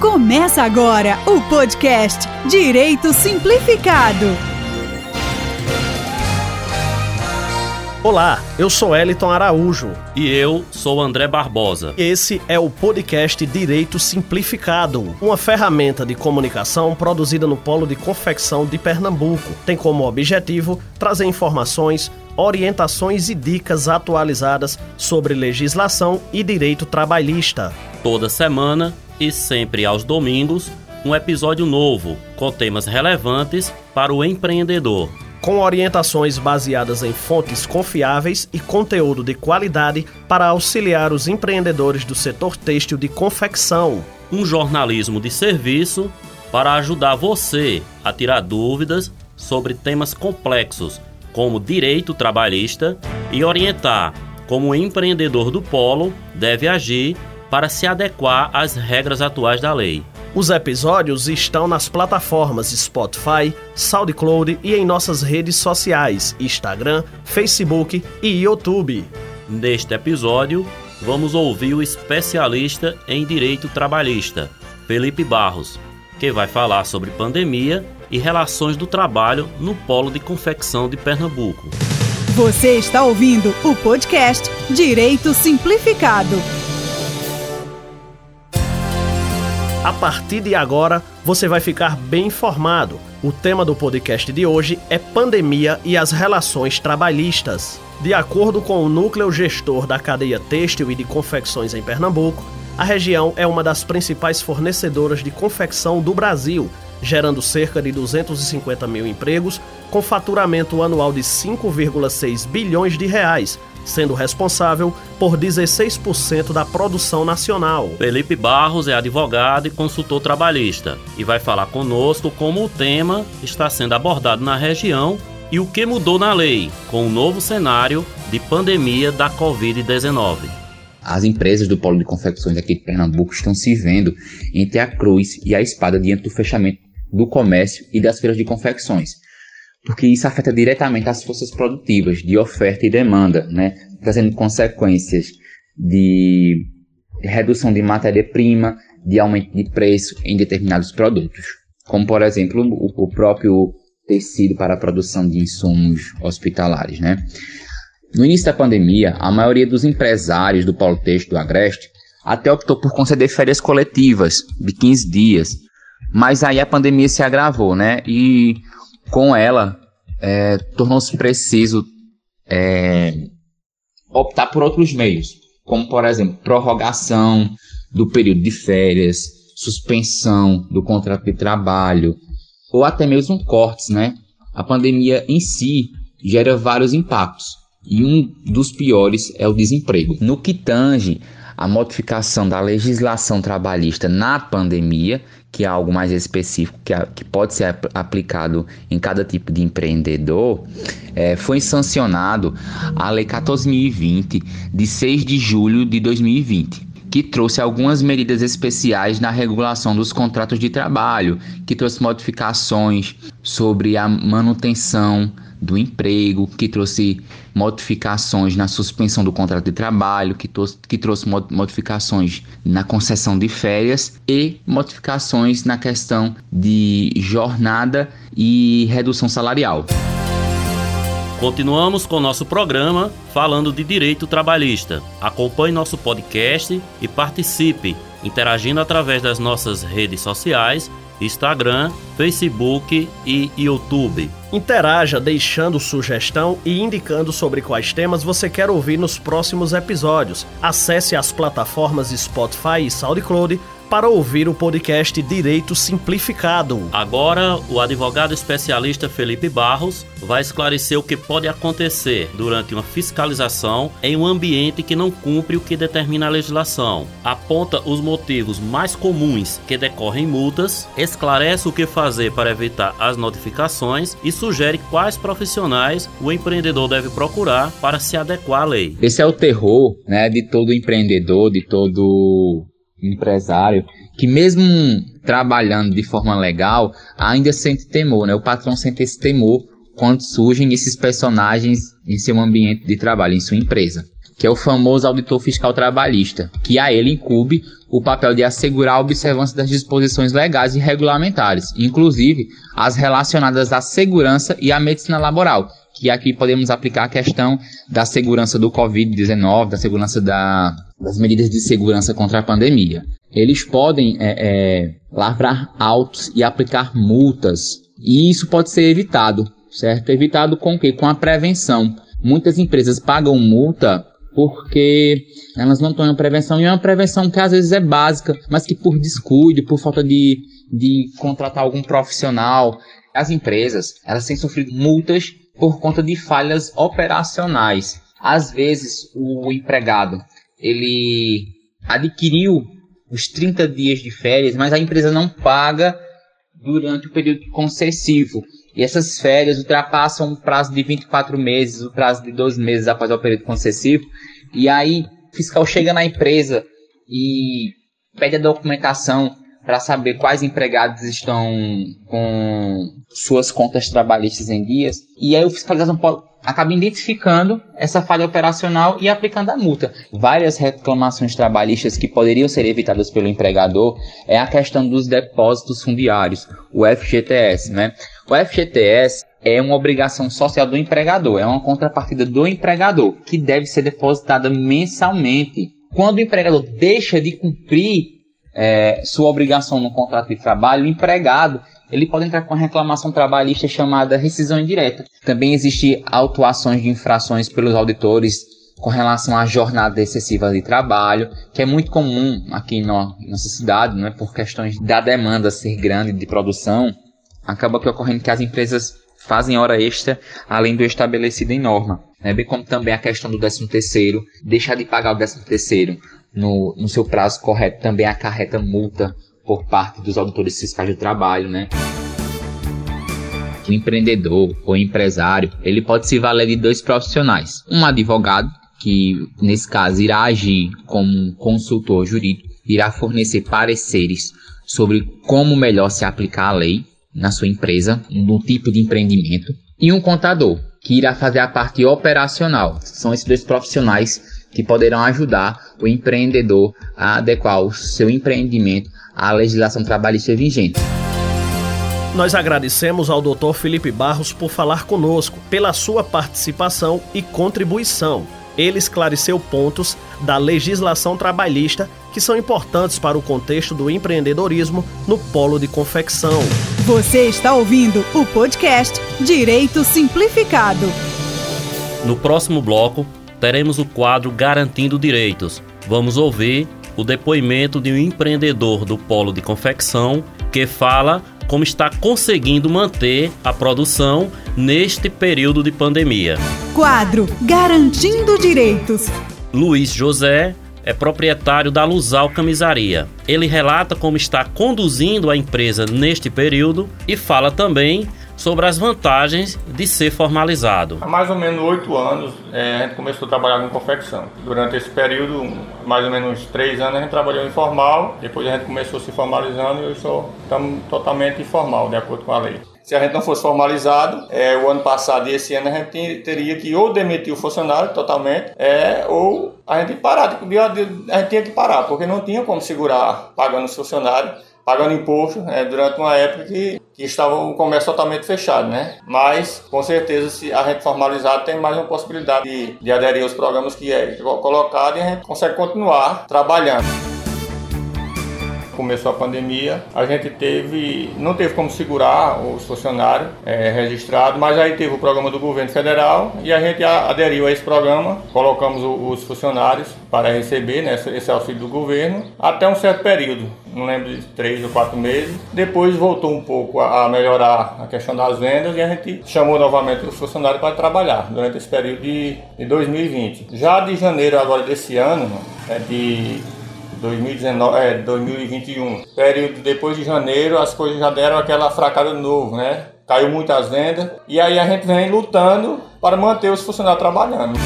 Começa agora o podcast Direito Simplificado. Olá, eu sou Eliton Araújo. E eu sou André Barbosa. Esse é o podcast Direito Simplificado, uma ferramenta de comunicação produzida no Polo de Confecção de Pernambuco. Tem como objetivo trazer informações, orientações e dicas atualizadas sobre legislação e direito trabalhista. Toda semana e sempre aos domingos, um episódio novo com temas relevantes para o empreendedor com orientações baseadas em fontes confiáveis e conteúdo de qualidade para auxiliar os empreendedores do setor têxtil de confecção. Um jornalismo de serviço para ajudar você a tirar dúvidas sobre temas complexos como direito trabalhista e orientar como o empreendedor do polo deve agir para se adequar às regras atuais da lei. Os episódios estão nas plataformas Spotify, SoundCloud e em nossas redes sociais, Instagram, Facebook e YouTube. Neste episódio, vamos ouvir o especialista em direito trabalhista, Felipe Barros, que vai falar sobre pandemia e relações do trabalho no polo de confecção de Pernambuco. Você está ouvindo o podcast Direito Simplificado. A partir de agora, você vai ficar bem informado. O tema do podcast de hoje é pandemia e as relações trabalhistas. De acordo com o núcleo gestor da cadeia têxtil e de confecções em Pernambuco, a região é uma das principais fornecedoras de confecção do Brasil, gerando cerca de 250 mil empregos, com faturamento anual de 5,6 bilhões de reais, sendo responsável por 16% da produção nacional. Felipe Barros é advogado e consultor trabalhista e vai falar conosco como o tema está sendo abordado na região e o que mudou na lei com o novo cenário de pandemia da Covid-19. As empresas do polo de confecções aqui de Pernambuco estão se vendo entre a cruz e a espada diante do fechamento do comércio e das feiras de confecções porque isso afeta diretamente as forças produtivas de oferta e demanda, né? trazendo consequências de redução de matéria-prima, de aumento de preço em determinados produtos, como por exemplo o, próprio tecido para a produção de insumos hospitalares. Né? No início da pandemia, a maioria dos empresários do polo texto do Agreste até optou por conceder férias coletivas de 15 dias, mas aí a pandemia se agravou, né? E com ela, é, tornou-se preciso é, optar por outros meios, como, por exemplo, prorrogação do período de férias, suspensão do contrato de trabalho, ou até mesmo cortes, né? A pandemia em si gera vários impactos, e um dos piores é o desemprego. No que tange a modificação da legislação trabalhista na pandemia, que é algo mais específico que, a, que pode ser ap aplicado em cada tipo de empreendedor, é, foi sancionado a Lei 14.020, de 6 de julho de 2020 que trouxe algumas medidas especiais na regulação dos contratos de trabalho, que trouxe modificações sobre a manutenção do emprego, que trouxe modificações na suspensão do contrato de trabalho, que, que trouxe modificações na concessão de férias e modificações na questão de jornada e redução salarial. Continuamos com nosso programa falando de direito trabalhista. Acompanhe nosso podcast e participe, interagindo através das nossas redes sociais Instagram, Facebook e YouTube. Interaja deixando sugestão e indicando sobre quais temas você quer ouvir nos próximos episódios. Acesse as plataformas Spotify e SoundCloud para ouvir o podcast Direito Simplificado. Agora, o advogado especialista Felipe Barros vai esclarecer o que pode acontecer durante uma fiscalização em um ambiente que não cumpre o que determina a legislação. Aponta os motivos mais comuns que decorrem multas, esclarece o que fazer para evitar as notificações e sugere quais profissionais o empreendedor deve procurar para se adequar à lei. Esse é o terror né, de todo empreendedor, de todo empresário que mesmo trabalhando de forma legal ainda sente temor, né? O patrão sente esse temor quando surgem esses personagens em seu ambiente de trabalho, em sua empresa. Que é o famoso auditor fiscal trabalhista, que a ele incube o papel de assegurar a observância das disposições legais e regulamentares, inclusive as relacionadas à segurança e à medicina laboral, que aqui podemos aplicar a questão da segurança do Covid-19, da segurança da, das medidas de segurança contra a pandemia. Eles podem é, é, lavrar autos e aplicar multas, e isso pode ser evitado, certo? Evitado com o quê? Com a prevenção. Muitas empresas pagam multa porque elas não tomam prevenção, e é uma prevenção que às vezes é básica, mas que por descuido, por falta de, de contratar algum profissional, as empresas elas têm sofrido multas por conta de falhas operacionais. Às vezes o empregado ele adquiriu os 30 dias de férias, mas a empresa não paga durante o período concessivo. E essas férias ultrapassam o prazo de 24 meses, o prazo de 12 meses após o período concessivo. E aí o fiscal chega na empresa e pede a documentação para saber quais empregados estão com suas contas trabalhistas em dias. E aí o fiscalização pode, acaba identificando essa falha operacional e aplicando a multa. Várias reclamações trabalhistas que poderiam ser evitadas pelo empregador é a questão dos depósitos fundiários, o FGTS, né? O FGTS é uma obrigação social do empregador, é uma contrapartida do empregador que deve ser depositada mensalmente. Quando o empregador deixa de cumprir é, sua obrigação no contrato de trabalho, o empregado ele pode entrar com uma reclamação trabalhista chamada rescisão indireta. Também existe autuações de infrações pelos auditores com relação à jornada excessiva de trabalho, que é muito comum aqui na nossa cidade, né, por questões da demanda ser grande de produção, acaba que ocorrendo que as empresas fazem hora extra além do estabelecido em norma. Né, bem como também a questão do 13 terceiro, deixar de pagar o 13 terceiro no, no seu prazo correto também acarreta multa por parte dos auditores fiscais do trabalho, né? O empreendedor ou empresário, ele pode se valer de dois profissionais. Um advogado, que nesse caso irá agir como consultor jurídico, irá fornecer pareceres sobre como melhor se aplicar a lei na sua empresa, no tipo de empreendimento, e um contador, que irá fazer a parte operacional. São esses dois profissionais que poderão ajudar o empreendedor a adequar o seu empreendimento à legislação trabalhista vigente. Nós agradecemos ao Dr. Felipe Barros por falar conosco, pela sua participação e contribuição. Ele esclareceu pontos da legislação trabalhista que são importantes para o contexto do empreendedorismo no polo de confecção. Você está ouvindo o podcast Direito Simplificado. No próximo bloco, teremos o quadro Garantindo Direitos. Vamos ouvir o depoimento de um empreendedor do polo de confecção que fala como está conseguindo manter a produção neste período de pandemia. Quadro Garantindo Direitos. Luiz José é proprietário da Luzal Camisaria. Ele relata como está conduzindo a empresa neste período e fala também sobre as vantagens de ser formalizado. Há mais ou menos oito anos é, a gente começou a trabalhar com confecção. Durante esse período, mais ou menos três anos, a gente trabalhou informal, depois a gente começou se formalizando e sou estamos totalmente informal, de acordo com a lei. Se a gente não fosse formalizado, é, o ano passado e esse ano a gente teria que ou demitir o funcionário totalmente, é, ou a gente parar, a gente tinha que parar, porque não tinha como segurar pagando os funcionários pagando imposto é, durante uma época que, que estava o comércio totalmente fechado, né? Mas, com certeza, se a gente formalizar, tem mais uma possibilidade de, de aderir aos programas que é colocado e a gente consegue continuar trabalhando começou a pandemia, a gente teve, não teve como segurar os funcionários é, registrados, mas aí teve o programa do governo federal e a gente aderiu a esse programa, colocamos os funcionários para receber né, esse auxílio do governo até um certo período, não lembro de três ou quatro meses. Depois voltou um pouco a melhorar a questão das vendas e a gente chamou novamente os funcionários para trabalhar durante esse período de, de 2020. Já de janeiro agora desse ano, é de 2019, é, 2021. Período depois de janeiro, as coisas já deram aquela fracada de novo, né? Caiu muitas vendas. E aí a gente vem lutando para manter os funcionários trabalhando.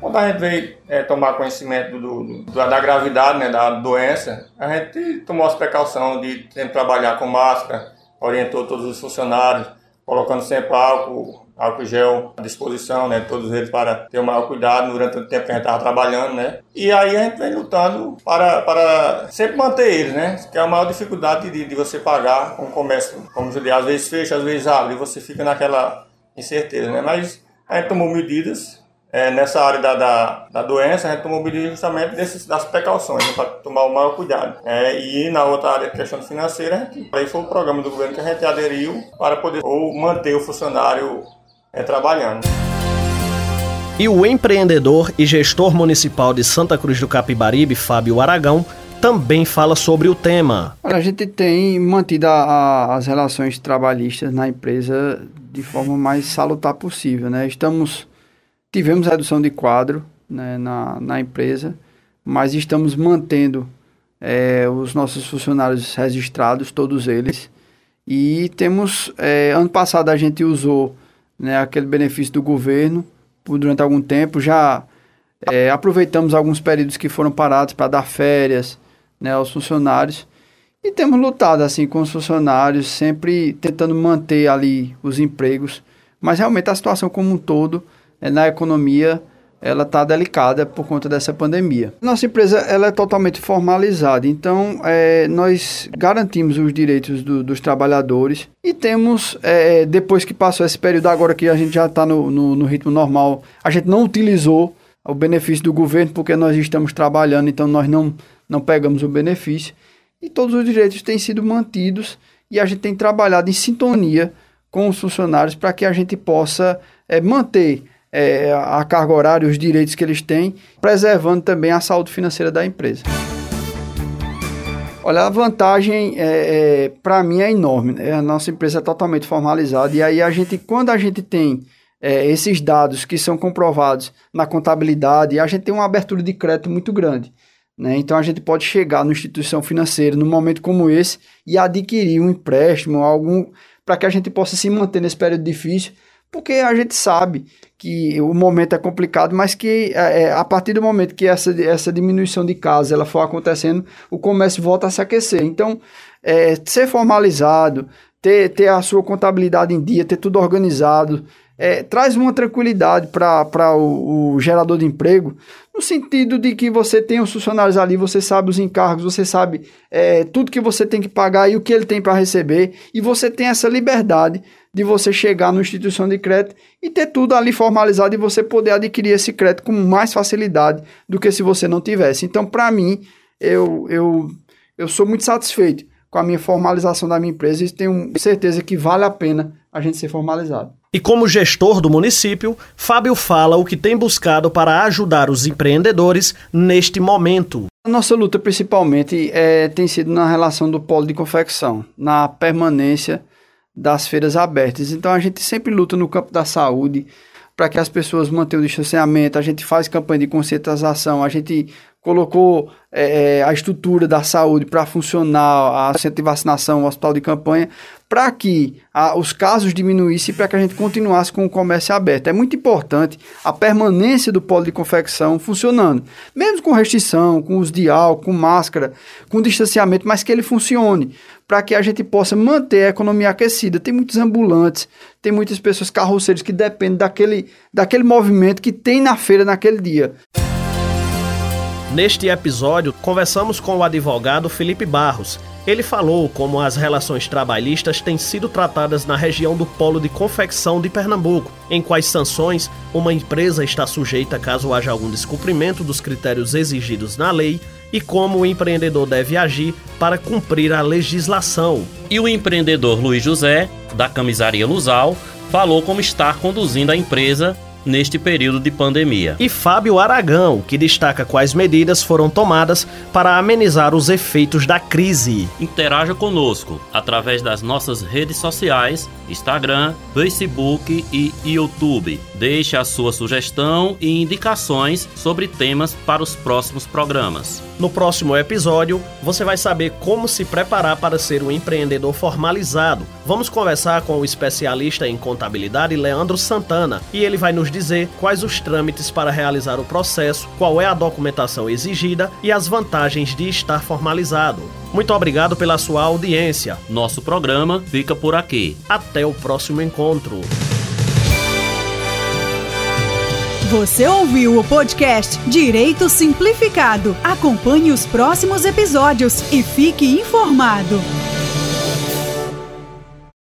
Quando a gente veio é, tomar conhecimento do, do, da gravidade né, da doença, a gente tomou as precauções de sempre trabalhar com máscara, orientou todos os funcionários, colocando sempre álcool álcool gel à disposição, né? Todos eles para ter o maior cuidado durante o tempo que a gente estava trabalhando, né? E aí a gente vem lutando para, para sempre manter eles, né? Que é a maior dificuldade de, de você pagar um comércio, como eu às vezes fecha, às vezes abre, e você fica naquela incerteza, né? Mas a gente tomou medidas é, nessa área da, da, da, doença, a gente tomou medidas justamente desses, das precauções, né, para tomar o maior cuidado. É, e na outra área, questão financeira, aí foi o programa do governo que a gente aderiu para poder ou manter o funcionário é, trabalhando. E o empreendedor e gestor municipal de Santa Cruz do Capibaribe, Fábio Aragão, também fala sobre o tema. A gente tem mantido a, a, as relações trabalhistas na empresa de forma mais salutar possível. Né? Estamos Tivemos redução de quadro né, na, na empresa, mas estamos mantendo é, os nossos funcionários registrados, todos eles. E temos, é, ano passado a gente usou né, aquele benefício do governo por, durante algum tempo, já é, aproveitamos alguns períodos que foram parados para dar férias né, aos funcionários. E temos lutado assim com os funcionários, sempre tentando manter ali os empregos. Mas realmente a situação como um todo é, na economia ela está delicada por conta dessa pandemia. Nossa empresa ela é totalmente formalizada, então é, nós garantimos os direitos do, dos trabalhadores e temos, é, depois que passou esse período agora que a gente já está no, no, no ritmo normal, a gente não utilizou o benefício do governo porque nós estamos trabalhando, então nós não, não pegamos o benefício e todos os direitos têm sido mantidos e a gente tem trabalhado em sintonia com os funcionários para que a gente possa é, manter é, a carga horária, os direitos que eles têm, preservando também a saúde financeira da empresa. Olha, a vantagem, é, é para mim, é enorme. Né? A nossa empresa é totalmente formalizada e aí a gente, quando a gente tem é, esses dados que são comprovados na contabilidade, a gente tem uma abertura de crédito muito grande. Né? Então a gente pode chegar numa instituição financeira num momento como esse e adquirir um empréstimo, algum para que a gente possa se manter nesse período difícil porque a gente sabe que o momento é complicado, mas que é, é, a partir do momento que essa, essa diminuição de casos ela for acontecendo, o comércio volta a se aquecer. Então, é, ser formalizado, ter, ter a sua contabilidade em dia, ter tudo organizado, é, traz uma tranquilidade para o, o, gerador de emprego, no sentido de que você tem os funcionários ali, você sabe os encargos, você sabe é, tudo que você tem que pagar e o que ele tem para receber, e você tem essa liberdade de você chegar na instituição de crédito e ter tudo ali formalizado e você poder adquirir esse crédito com mais facilidade do que se você não tivesse. Então, para mim, eu, eu, eu sou muito satisfeito com a minha formalização da minha empresa e tenho certeza que vale a pena a gente ser formalizado. E como gestor do município, Fábio fala o que tem buscado para ajudar os empreendedores neste momento. A nossa luta principalmente é, tem sido na relação do polo de confecção, na permanência das feiras abertas. Então a gente sempre luta no campo da saúde para que as pessoas mantenham o distanciamento, a gente faz campanha de conscientização, a gente colocou é, a estrutura da saúde para funcionar, a centro de vacinação, o hospital de campanha, para que a, os casos diminuíssem e para que a gente continuasse com o comércio aberto. É muito importante a permanência do polo de confecção funcionando, mesmo com restrição, com uso de álcool, com máscara, com distanciamento, mas que ele funcione, para que a gente possa manter a economia aquecida. Tem muitos ambulantes, tem muitas pessoas carroceiros que dependem daquele, daquele movimento que tem na feira naquele dia. Neste episódio, conversamos com o advogado Felipe Barros. Ele falou como as relações trabalhistas têm sido tratadas na região do Polo de Confecção de Pernambuco, em quais sanções uma empresa está sujeita caso haja algum descumprimento dos critérios exigidos na lei e como o empreendedor deve agir para cumprir a legislação. E o empreendedor Luiz José, da camisaria Luzal, falou como está conduzindo a empresa neste período de pandemia. E Fábio Aragão, que destaca quais medidas foram tomadas para amenizar os efeitos da crise. Interaja conosco através das nossas redes sociais, Instagram, Facebook e YouTube. Deixe a sua sugestão e indicações sobre temas para os próximos programas. No próximo episódio, você vai saber como se preparar para ser um empreendedor formalizado. Vamos conversar com o especialista em contabilidade Leandro Santana e ele vai nos dizer quais os trâmites para realizar o processo, qual é a documentação exigida e as vantagens de estar formalizado. Muito obrigado pela sua audiência. Nosso programa fica por aqui. Até o próximo encontro. Você ouviu o podcast Direito Simplificado. Acompanhe os próximos episódios e fique informado.